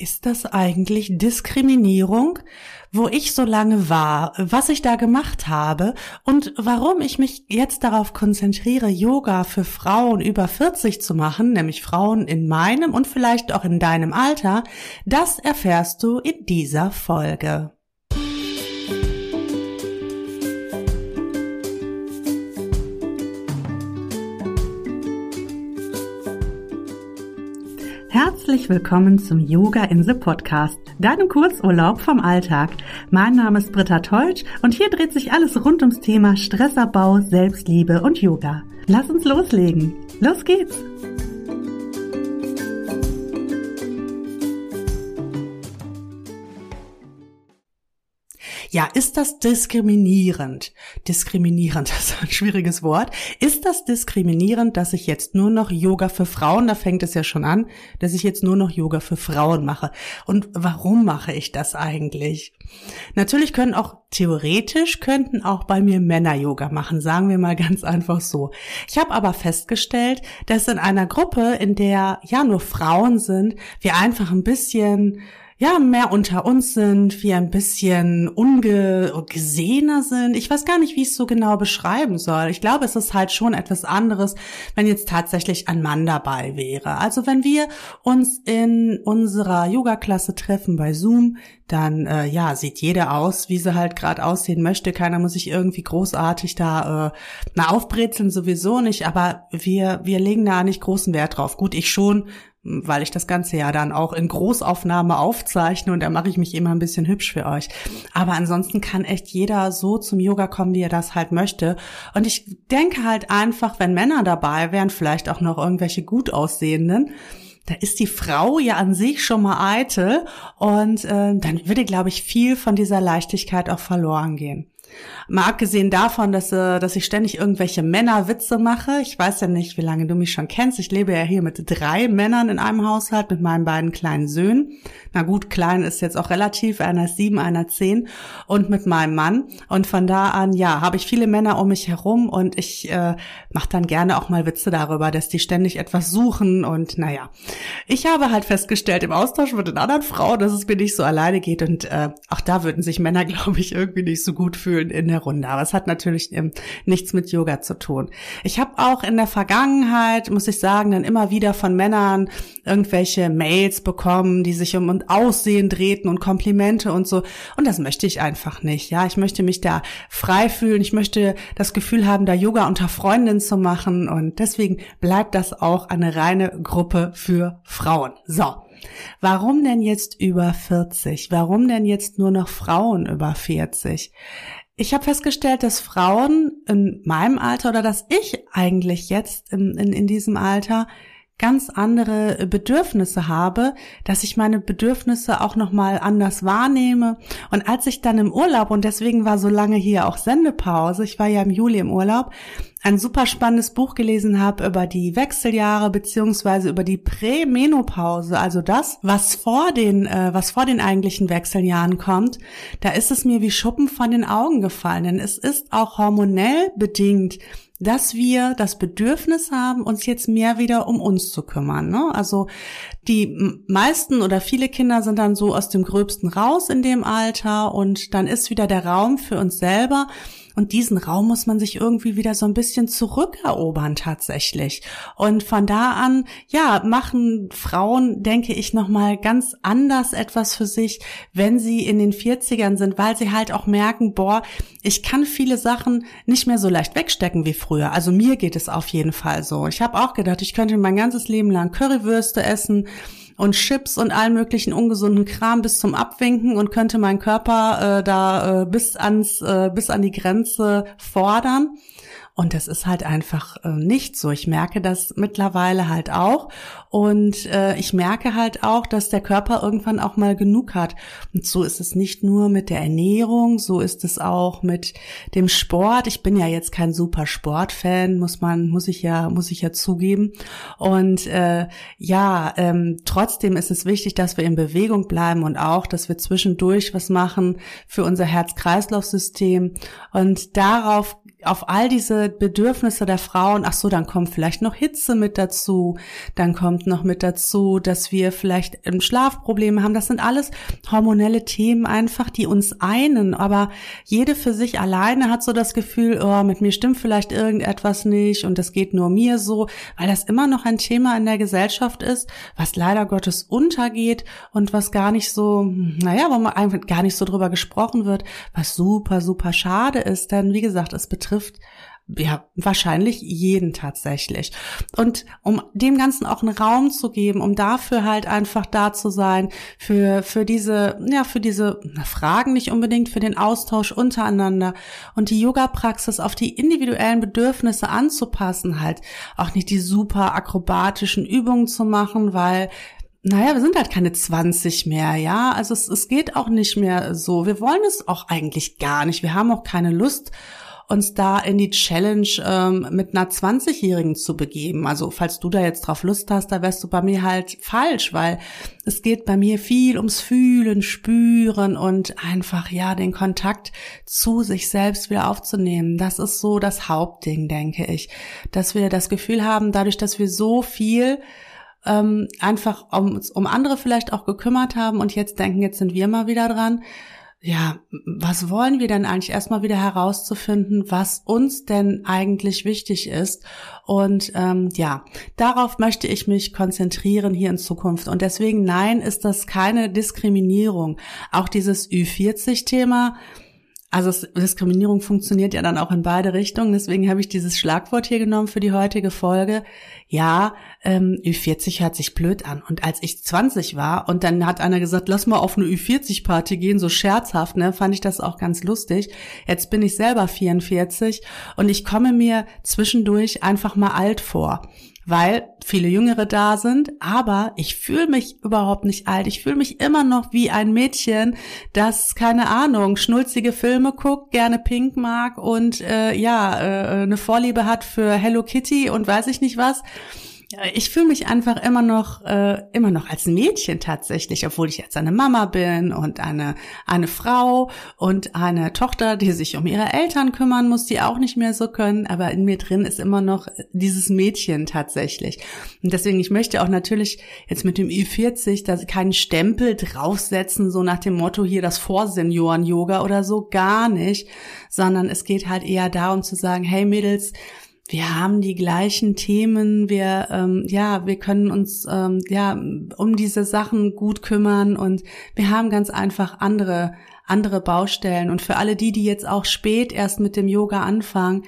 ist das eigentlich Diskriminierung, wo ich so lange war, was ich da gemacht habe und warum ich mich jetzt darauf konzentriere, Yoga für Frauen über 40 zu machen, nämlich Frauen in meinem und vielleicht auch in deinem Alter, das erfährst du in dieser Folge. Herzlich willkommen zum Yoga in the Podcast, deinem Kurzurlaub vom Alltag. Mein Name ist Britta Teutsch und hier dreht sich alles rund ums Thema Stressabbau, Selbstliebe und Yoga. Lass uns loslegen. Los geht's! Ja, ist das diskriminierend? Diskriminierend, das ist ein schwieriges Wort. Ist das diskriminierend, dass ich jetzt nur noch Yoga für Frauen, da fängt es ja schon an, dass ich jetzt nur noch Yoga für Frauen mache? Und warum mache ich das eigentlich? Natürlich können auch theoretisch könnten auch bei mir Männer Yoga machen, sagen wir mal ganz einfach so. Ich habe aber festgestellt, dass in einer Gruppe, in der ja nur Frauen sind, wir einfach ein bisschen ja, mehr unter uns sind, wir ein bisschen ungesehener sind. Ich weiß gar nicht, wie ich es so genau beschreiben soll. Ich glaube, es ist halt schon etwas anderes, wenn jetzt tatsächlich ein Mann dabei wäre. Also wenn wir uns in unserer Yoga-Klasse treffen bei Zoom, dann äh, ja, sieht jeder aus, wie sie halt gerade aussehen möchte. Keiner muss sich irgendwie großartig da äh, na aufbrezeln sowieso nicht, aber wir wir legen da nicht großen Wert drauf. Gut, ich schon, weil ich das Ganze ja dann auch in Großaufnahme aufzeichne und da mache ich mich immer ein bisschen hübsch für euch. Aber ansonsten kann echt jeder so zum Yoga kommen, wie er das halt möchte. Und ich denke halt einfach, wenn Männer dabei wären, vielleicht auch noch irgendwelche gut aussehenden, da ist die Frau ja an sich schon mal eitel und äh, dann würde, glaube ich, viel von dieser Leichtigkeit auch verloren gehen. Mal abgesehen davon, dass, äh, dass ich ständig irgendwelche Männerwitze mache. Ich weiß ja nicht, wie lange du mich schon kennst. Ich lebe ja hier mit drei Männern in einem Haushalt mit meinen beiden kleinen Söhnen. Na gut, klein ist jetzt auch relativ. Einer ist sieben, einer zehn. Und mit meinem Mann. Und von da an, ja, habe ich viele Männer um mich herum und ich äh, mache dann gerne auch mal Witze darüber, dass die ständig etwas suchen. Und naja, ich habe halt festgestellt im Austausch mit den anderen Frauen, dass es mir nicht so alleine geht. Und äh, auch da würden sich Männer, glaube ich, irgendwie nicht so gut fühlen in der Runde. Aber es hat natürlich ähm, nichts mit Yoga zu tun. Ich habe auch in der Vergangenheit, muss ich sagen, dann immer wieder von Männern irgendwelche Mails bekommen, die sich um Aussehen drehten und Komplimente und so. Und das möchte ich einfach nicht. Ja, ich möchte mich da frei fühlen. Ich möchte das Gefühl haben, da Yoga unter Freundinnen zu machen. Und deswegen bleibt das auch eine reine Gruppe für Frauen. So. Warum denn jetzt über 40? Warum denn jetzt nur noch Frauen über 40? Ich habe festgestellt, dass Frauen in meinem Alter oder dass ich eigentlich jetzt in, in, in diesem Alter ganz andere Bedürfnisse habe, dass ich meine Bedürfnisse auch noch mal anders wahrnehme. Und als ich dann im Urlaub und deswegen war so lange hier auch Sendepause, ich war ja im Juli im Urlaub, ein super spannendes Buch gelesen habe über die Wechseljahre beziehungsweise über die Prämenopause, also das, was vor den, äh, was vor den eigentlichen Wechseljahren kommt, da ist es mir wie Schuppen von den Augen gefallen, denn es ist auch hormonell bedingt, dass wir das Bedürfnis haben, uns jetzt mehr wieder um uns zu kümmern. Ne? Also die meisten oder viele Kinder sind dann so aus dem Gröbsten raus in dem Alter und dann ist wieder der Raum für uns selber und diesen Raum muss man sich irgendwie wieder so ein bisschen zurückerobern tatsächlich. Und von da an, ja, machen Frauen, denke ich, nochmal ganz anders etwas für sich, wenn sie in den 40ern sind, weil sie halt auch merken, boah, ich kann viele Sachen nicht mehr so leicht wegstecken wie früher. Also mir geht es auf jeden Fall so. Ich habe auch gedacht, ich könnte mein ganzes Leben lang Currywürste essen und Chips und allen möglichen ungesunden Kram bis zum Abwinken und könnte meinen Körper äh, da äh, bis ans äh, bis an die Grenze fordern. Und das ist halt einfach äh, nicht so. Ich merke das mittlerweile halt auch. Und äh, ich merke halt auch, dass der Körper irgendwann auch mal genug hat. Und so ist es nicht nur mit der Ernährung, so ist es auch mit dem Sport. Ich bin ja jetzt kein super Sportfan, muss man, muss ich ja, muss ich ja zugeben. Und äh, ja, ähm, trotzdem ist es wichtig, dass wir in Bewegung bleiben und auch, dass wir zwischendurch was machen für unser Herz-Kreislauf-System. Und darauf auf all diese Bedürfnisse der Frauen, ach so, dann kommt vielleicht noch Hitze mit dazu, dann kommt noch mit dazu, dass wir vielleicht Schlafprobleme haben. Das sind alles hormonelle Themen einfach, die uns einen, aber jede für sich alleine hat so das Gefühl, oh, mit mir stimmt vielleicht irgendetwas nicht und das geht nur mir so, weil das immer noch ein Thema in der Gesellschaft ist, was leider Gottes untergeht und was gar nicht so, naja, wo man gar nicht so drüber gesprochen wird, was super, super schade ist, denn wie gesagt, es betrifft betrifft, ja, wahrscheinlich jeden tatsächlich. Und um dem Ganzen auch einen Raum zu geben, um dafür halt einfach da zu sein, für, für diese, ja, für diese Fragen nicht unbedingt, für den Austausch untereinander und die Yoga-Praxis auf die individuellen Bedürfnisse anzupassen, halt auch nicht die super akrobatischen Übungen zu machen, weil naja, wir sind halt keine 20 mehr, ja. Also es, es geht auch nicht mehr so. Wir wollen es auch eigentlich gar nicht. Wir haben auch keine Lust uns da in die Challenge ähm, mit einer 20-Jährigen zu begeben. Also falls du da jetzt drauf Lust hast, da wärst du bei mir halt falsch, weil es geht bei mir viel ums Fühlen, Spüren und einfach ja den Kontakt zu sich selbst wieder aufzunehmen. Das ist so das Hauptding, denke ich, dass wir das Gefühl haben, dadurch, dass wir so viel ähm, einfach um, um andere vielleicht auch gekümmert haben und jetzt denken, jetzt sind wir mal wieder dran, ja, was wollen wir denn eigentlich erstmal wieder herauszufinden, was uns denn eigentlich wichtig ist? Und ähm, ja, darauf möchte ich mich konzentrieren hier in Zukunft. Und deswegen, nein, ist das keine Diskriminierung. Auch dieses Ü40-Thema, also Diskriminierung funktioniert ja dann auch in beide Richtungen. Deswegen habe ich dieses Schlagwort hier genommen für die heutige Folge. Ja, ähm, Ü40 hört sich blöd an. Und als ich 20 war und dann hat einer gesagt, lass mal auf eine Ü40-Party gehen, so scherzhaft, ne, fand ich das auch ganz lustig. Jetzt bin ich selber 44 und ich komme mir zwischendurch einfach mal alt vor weil viele Jüngere da sind, aber ich fühle mich überhaupt nicht alt. Ich fühle mich immer noch wie ein Mädchen, das, keine Ahnung, schnulzige Filme guckt, gerne Pink mag und äh, ja, äh, eine Vorliebe hat für Hello Kitty und weiß ich nicht was ich fühle mich einfach immer noch, äh, immer noch als Mädchen tatsächlich, obwohl ich jetzt eine Mama bin und eine, eine Frau und eine Tochter, die sich um ihre Eltern kümmern muss, die auch nicht mehr so können. Aber in mir drin ist immer noch dieses Mädchen tatsächlich. Und deswegen, ich möchte auch natürlich jetzt mit dem Ü40 da keinen Stempel draufsetzen, so nach dem Motto hier das Vorsenioren-Yoga oder so, gar nicht, sondern es geht halt eher darum zu sagen, hey Mädels, wir haben die gleichen Themen, wir ähm, ja, wir können uns ähm, ja um diese Sachen gut kümmern und wir haben ganz einfach andere andere Baustellen und für alle die, die jetzt auch spät erst mit dem Yoga anfangen,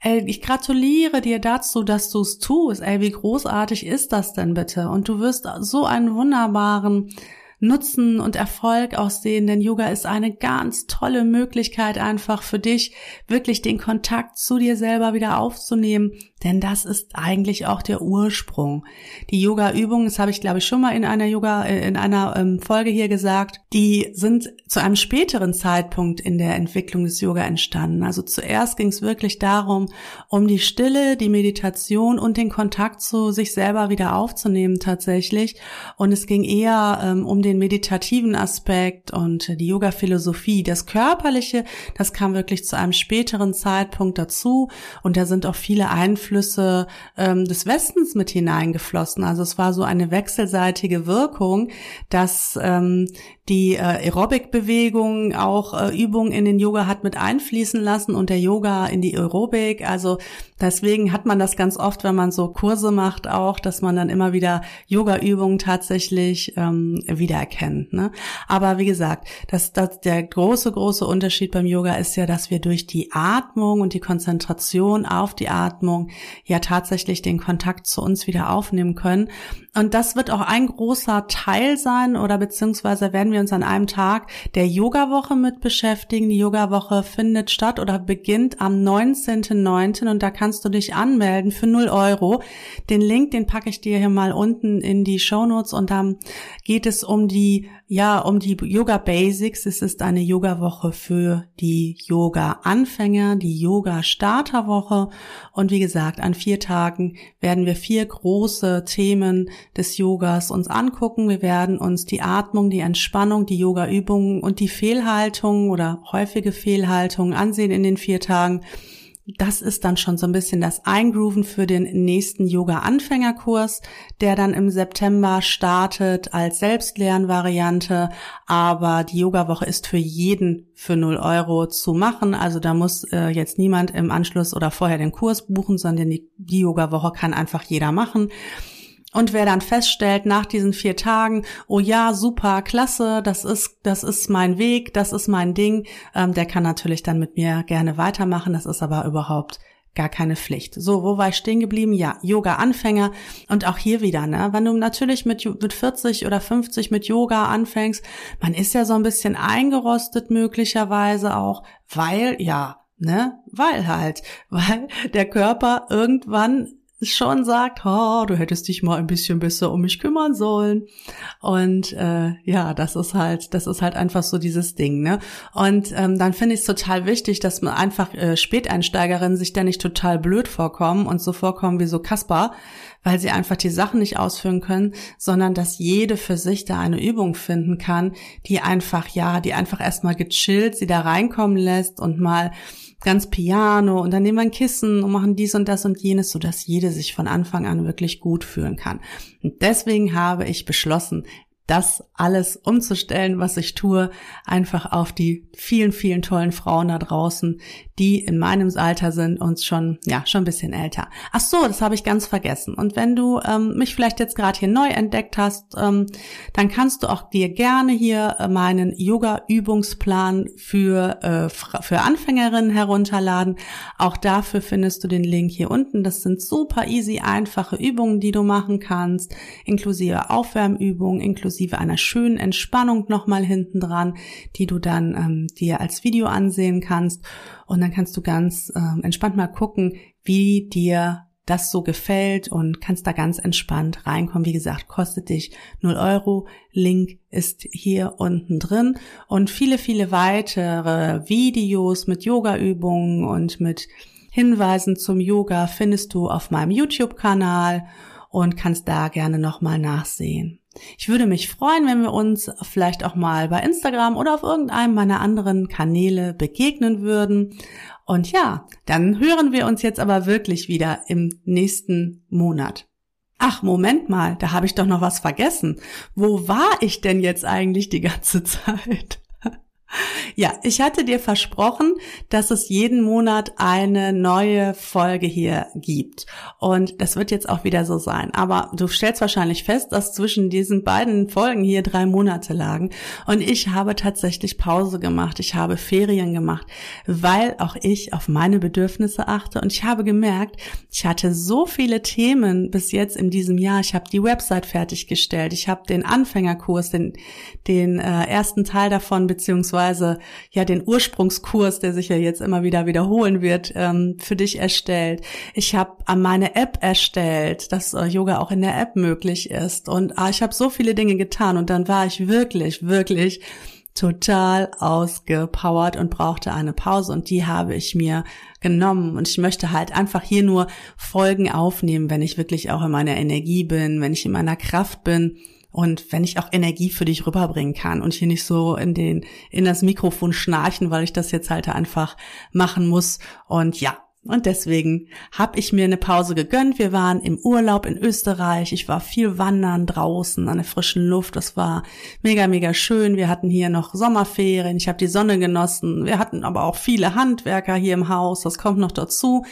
ey, ich gratuliere dir dazu, dass du es tust. Ey, wie großartig ist das denn bitte? Und du wirst so einen wunderbaren Nutzen und Erfolg aussehen, denn Yoga ist eine ganz tolle Möglichkeit einfach für dich, wirklich den Kontakt zu dir selber wieder aufzunehmen, denn das ist eigentlich auch der Ursprung. Die Yoga-Übungen, das habe ich glaube ich schon mal in einer Yoga, äh, in einer ähm, Folge hier gesagt, die sind zu einem späteren Zeitpunkt in der Entwicklung des Yoga entstanden. Also zuerst ging es wirklich darum, um die Stille, die Meditation und den Kontakt zu sich selber wieder aufzunehmen tatsächlich. Und es ging eher ähm, um den meditativen Aspekt und die Yoga-Philosophie. Das Körperliche, das kam wirklich zu einem späteren Zeitpunkt dazu. Und da sind auch viele Einflüsse Einflüsse ähm, des Westens mit hineingeflossen. Also es war so eine wechselseitige Wirkung, dass ähm, die äh, Aerobic-Bewegung auch äh, Übungen in den Yoga hat mit einfließen lassen und der Yoga in die Aerobik. Also deswegen hat man das ganz oft, wenn man so Kurse macht, auch, dass man dann immer wieder Yoga-Übungen tatsächlich ähm, wiedererkennt. Ne? Aber wie gesagt, das, das, der große, große Unterschied beim Yoga ist ja, dass wir durch die Atmung und die Konzentration auf die Atmung ja tatsächlich den Kontakt zu uns wieder aufnehmen können. Und das wird auch ein großer Teil sein oder beziehungsweise werden wir uns an einem Tag der Yoga-Woche mit beschäftigen. Die Yoga-Woche findet statt oder beginnt am 19.09. und da kannst du dich anmelden für 0 Euro. Den Link, den packe ich dir hier mal unten in die Show Notes und dann geht es um die ja, um die Yoga Basics. Es ist eine Yoga-Woche für die Yoga-Anfänger, die Yoga-Starterwoche. Und wie gesagt, an vier Tagen werden wir vier große Themen des Yogas uns angucken. Wir werden uns die Atmung, die Entspannung, die Yoga-Übungen und die Fehlhaltung oder häufige Fehlhaltung ansehen in den vier Tagen. Das ist dann schon so ein bisschen das Eingrooven für den nächsten Yoga-Anfängerkurs, der dann im September startet als Selbstlernvariante. Aber die Yoga-Woche ist für jeden für 0 Euro zu machen. Also da muss äh, jetzt niemand im Anschluss oder vorher den Kurs buchen, sondern die, die Yoga-Woche kann einfach jeder machen. Und wer dann feststellt nach diesen vier Tagen, oh ja, super, klasse, das ist, das ist mein Weg, das ist mein Ding, ähm, der kann natürlich dann mit mir gerne weitermachen. Das ist aber überhaupt gar keine Pflicht. So, wo war ich stehen geblieben? Ja, Yoga-Anfänger. Und auch hier wieder, ne? Wenn du natürlich mit, mit 40 oder 50 mit Yoga anfängst, man ist ja so ein bisschen eingerostet möglicherweise auch, weil, ja, ne? Weil halt, weil der Körper irgendwann schon sagt, oh, du hättest dich mal ein bisschen besser um mich kümmern sollen. Und äh, ja, das ist halt, das ist halt einfach so dieses Ding, ne? Und ähm, dann finde ich es total wichtig, dass man einfach äh, Späteinsteigerinnen sich da nicht total blöd vorkommen und so vorkommen wie so Kaspar, weil sie einfach die Sachen nicht ausführen können, sondern dass jede für sich da eine Übung finden kann, die einfach, ja, die einfach erstmal gechillt sie da reinkommen lässt und mal ganz piano und dann nehmen wir ein Kissen und machen dies und das und jenes, so dass jede sich von Anfang an wirklich gut fühlen kann. Und deswegen habe ich beschlossen, das alles umzustellen, was ich tue, einfach auf die vielen, vielen tollen Frauen da draußen, die in meinem Alter sind und schon, ja, schon ein bisschen älter. Ach so, das habe ich ganz vergessen. Und wenn du ähm, mich vielleicht jetzt gerade hier neu entdeckt hast, ähm, dann kannst du auch dir gerne hier äh, meinen Yoga-Übungsplan für, äh, für Anfängerinnen herunterladen. Auch dafür findest du den Link hier unten. Das sind super easy, einfache Übungen, die du machen kannst, inklusive Aufwärmübungen, inklusive einer schönen Entspannung nochmal hinten dran, die du dann ähm, dir als Video ansehen kannst. Und dann kannst du ganz ähm, entspannt mal gucken, wie dir das so gefällt und kannst da ganz entspannt reinkommen. Wie gesagt, kostet dich 0 Euro. Link ist hier unten drin und viele, viele weitere Videos mit Yoga-Übungen und mit Hinweisen zum Yoga findest du auf meinem YouTube-Kanal und kannst da gerne nochmal nachsehen. Ich würde mich freuen, wenn wir uns vielleicht auch mal bei Instagram oder auf irgendeinem meiner anderen Kanäle begegnen würden. Und ja, dann hören wir uns jetzt aber wirklich wieder im nächsten Monat. Ach, Moment mal, da habe ich doch noch was vergessen. Wo war ich denn jetzt eigentlich die ganze Zeit? Ja, ich hatte dir versprochen, dass es jeden Monat eine neue Folge hier gibt. Und das wird jetzt auch wieder so sein. Aber du stellst wahrscheinlich fest, dass zwischen diesen beiden Folgen hier drei Monate lagen. Und ich habe tatsächlich Pause gemacht. Ich habe Ferien gemacht, weil auch ich auf meine Bedürfnisse achte. Und ich habe gemerkt, ich hatte so viele Themen bis jetzt in diesem Jahr. Ich habe die Website fertiggestellt. Ich habe den Anfängerkurs, den, den äh, ersten Teil davon, beziehungsweise beziehungsweise ja den Ursprungskurs, der sich ja jetzt immer wieder wiederholen wird, ähm, für dich erstellt. Ich habe meine App erstellt, dass äh, Yoga auch in der App möglich ist. Und ah, ich habe so viele Dinge getan und dann war ich wirklich, wirklich total ausgepowert und brauchte eine Pause und die habe ich mir genommen und ich möchte halt einfach hier nur Folgen aufnehmen, wenn ich wirklich auch in meiner Energie bin, wenn ich in meiner Kraft bin und wenn ich auch Energie für dich rüberbringen kann und hier nicht so in den, in das Mikrofon schnarchen, weil ich das jetzt halt einfach machen muss. Und ja, und deswegen habe ich mir eine Pause gegönnt. Wir waren im Urlaub in Österreich. Ich war viel wandern draußen an der frischen Luft. Das war mega, mega schön. Wir hatten hier noch Sommerferien. Ich habe die Sonne genossen. Wir hatten aber auch viele Handwerker hier im Haus. Das kommt noch dazu.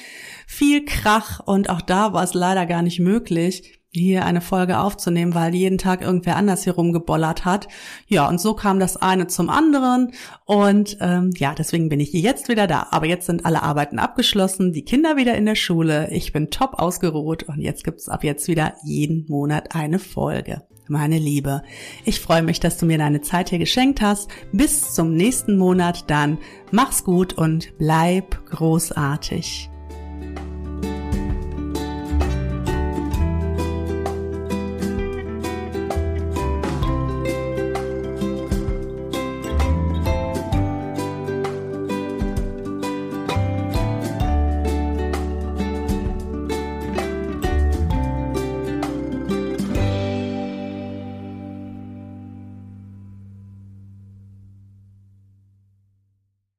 Viel Krach und auch da war es leider gar nicht möglich, hier eine Folge aufzunehmen, weil jeden Tag irgendwer anders hier rumgebollert hat. Ja, und so kam das eine zum anderen. Und ähm, ja, deswegen bin ich jetzt wieder da. Aber jetzt sind alle Arbeiten abgeschlossen, die Kinder wieder in der Schule. Ich bin top ausgeruht und jetzt gibt's ab jetzt wieder jeden Monat eine Folge. Meine Liebe, ich freue mich, dass du mir deine Zeit hier geschenkt hast. Bis zum nächsten Monat dann. Mach's gut und bleib großartig.